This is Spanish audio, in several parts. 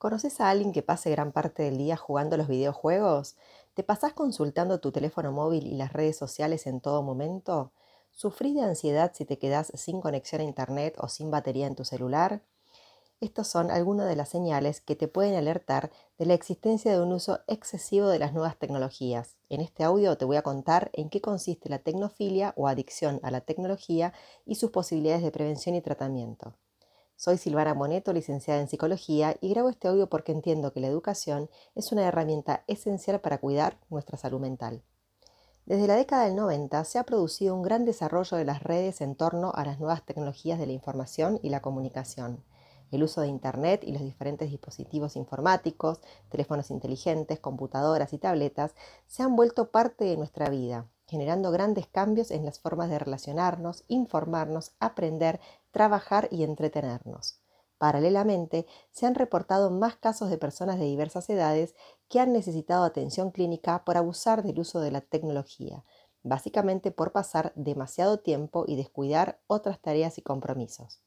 ¿Conoces a alguien que pase gran parte del día jugando los videojuegos? ¿Te pasás consultando tu teléfono móvil y las redes sociales en todo momento? ¿Sufrís de ansiedad si te quedás sin conexión a internet o sin batería en tu celular? Estos son algunas de las señales que te pueden alertar de la existencia de un uso excesivo de las nuevas tecnologías. En este audio te voy a contar en qué consiste la tecnofilia o adicción a la tecnología y sus posibilidades de prevención y tratamiento. Soy Silvana Moneto, licenciada en Psicología, y grabo este audio porque entiendo que la educación es una herramienta esencial para cuidar nuestra salud mental. Desde la década del 90 se ha producido un gran desarrollo de las redes en torno a las nuevas tecnologías de la información y la comunicación. El uso de Internet y los diferentes dispositivos informáticos, teléfonos inteligentes, computadoras y tabletas se han vuelto parte de nuestra vida, generando grandes cambios en las formas de relacionarnos, informarnos, aprender, trabajar y entretenernos. Paralelamente, se han reportado más casos de personas de diversas edades que han necesitado atención clínica por abusar del uso de la tecnología, básicamente por pasar demasiado tiempo y descuidar otras tareas y compromisos.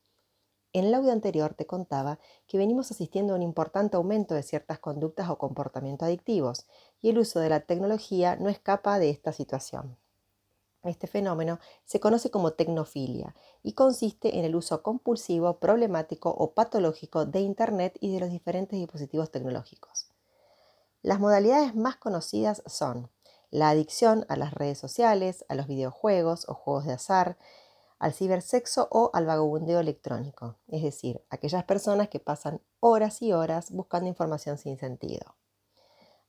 En el audio anterior te contaba que venimos asistiendo a un importante aumento de ciertas conductas o comportamientos adictivos y el uso de la tecnología no escapa de esta situación. Este fenómeno se conoce como tecnofilia y consiste en el uso compulsivo, problemático o patológico de Internet y de los diferentes dispositivos tecnológicos. Las modalidades más conocidas son la adicción a las redes sociales, a los videojuegos o juegos de azar, al cibersexo o al vagabundeo electrónico, es decir, aquellas personas que pasan horas y horas buscando información sin sentido.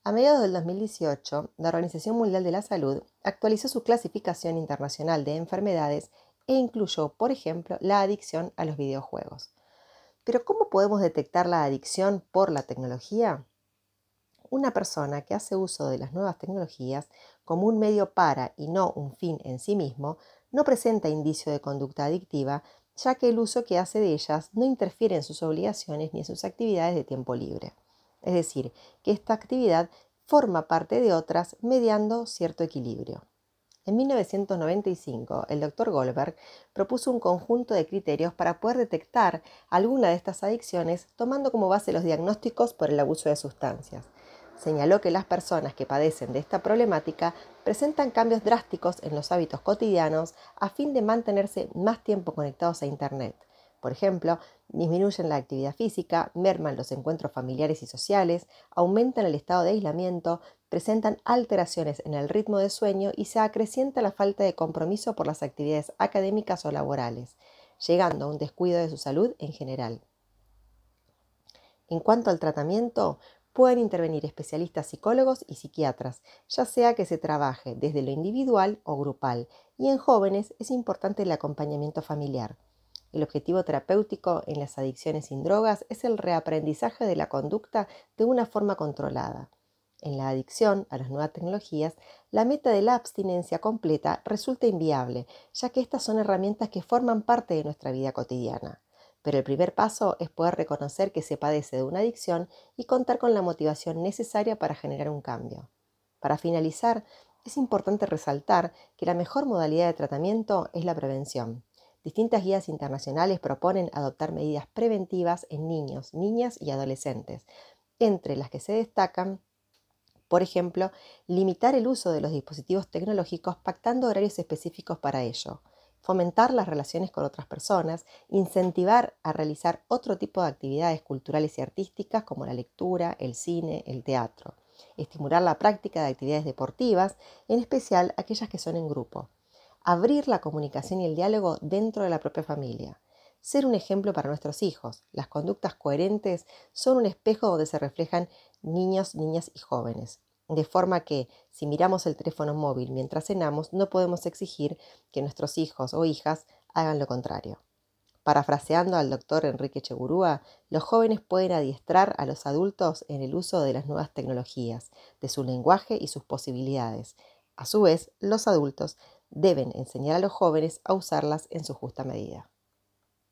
A mediados del 2018, la Organización Mundial de la Salud actualizó su clasificación internacional de enfermedades e incluyó, por ejemplo, la adicción a los videojuegos. Pero ¿cómo podemos detectar la adicción por la tecnología? Una persona que hace uso de las nuevas tecnologías como un medio para y no un fin en sí mismo no presenta indicio de conducta adictiva, ya que el uso que hace de ellas no interfiere en sus obligaciones ni en sus actividades de tiempo libre. Es decir, que esta actividad forma parte de otras mediando cierto equilibrio. En 1995, el Dr. Goldberg propuso un conjunto de criterios para poder detectar alguna de estas adicciones tomando como base los diagnósticos por el abuso de sustancias señaló que las personas que padecen de esta problemática presentan cambios drásticos en los hábitos cotidianos a fin de mantenerse más tiempo conectados a Internet. Por ejemplo, disminuyen la actividad física, merman los encuentros familiares y sociales, aumentan el estado de aislamiento, presentan alteraciones en el ritmo de sueño y se acrecienta la falta de compromiso por las actividades académicas o laborales, llegando a un descuido de su salud en general. En cuanto al tratamiento, pueden intervenir especialistas psicólogos y psiquiatras, ya sea que se trabaje desde lo individual o grupal, y en jóvenes es importante el acompañamiento familiar. El objetivo terapéutico en las adicciones sin drogas es el reaprendizaje de la conducta de una forma controlada. En la adicción a las nuevas tecnologías, la meta de la abstinencia completa resulta inviable, ya que estas son herramientas que forman parte de nuestra vida cotidiana. Pero el primer paso es poder reconocer que se padece de una adicción y contar con la motivación necesaria para generar un cambio. Para finalizar, es importante resaltar que la mejor modalidad de tratamiento es la prevención. Distintas guías internacionales proponen adoptar medidas preventivas en niños, niñas y adolescentes, entre las que se destacan, por ejemplo, limitar el uso de los dispositivos tecnológicos pactando horarios específicos para ello, fomentar las relaciones con otras personas, incentivar a realizar otro tipo de actividades culturales y artísticas como la lectura, el cine, el teatro, estimular la práctica de actividades deportivas, en especial aquellas que son en grupo, abrir la comunicación y el diálogo dentro de la propia familia, ser un ejemplo para nuestros hijos. Las conductas coherentes son un espejo donde se reflejan niños, niñas y jóvenes. De forma que, si miramos el teléfono móvil mientras cenamos, no podemos exigir que nuestros hijos o hijas hagan lo contrario. Parafraseando al doctor Enrique Chegurúa, los jóvenes pueden adiestrar a los adultos en el uso de las nuevas tecnologías, de su lenguaje y sus posibilidades. A su vez, los adultos deben enseñar a los jóvenes a usarlas en su justa medida.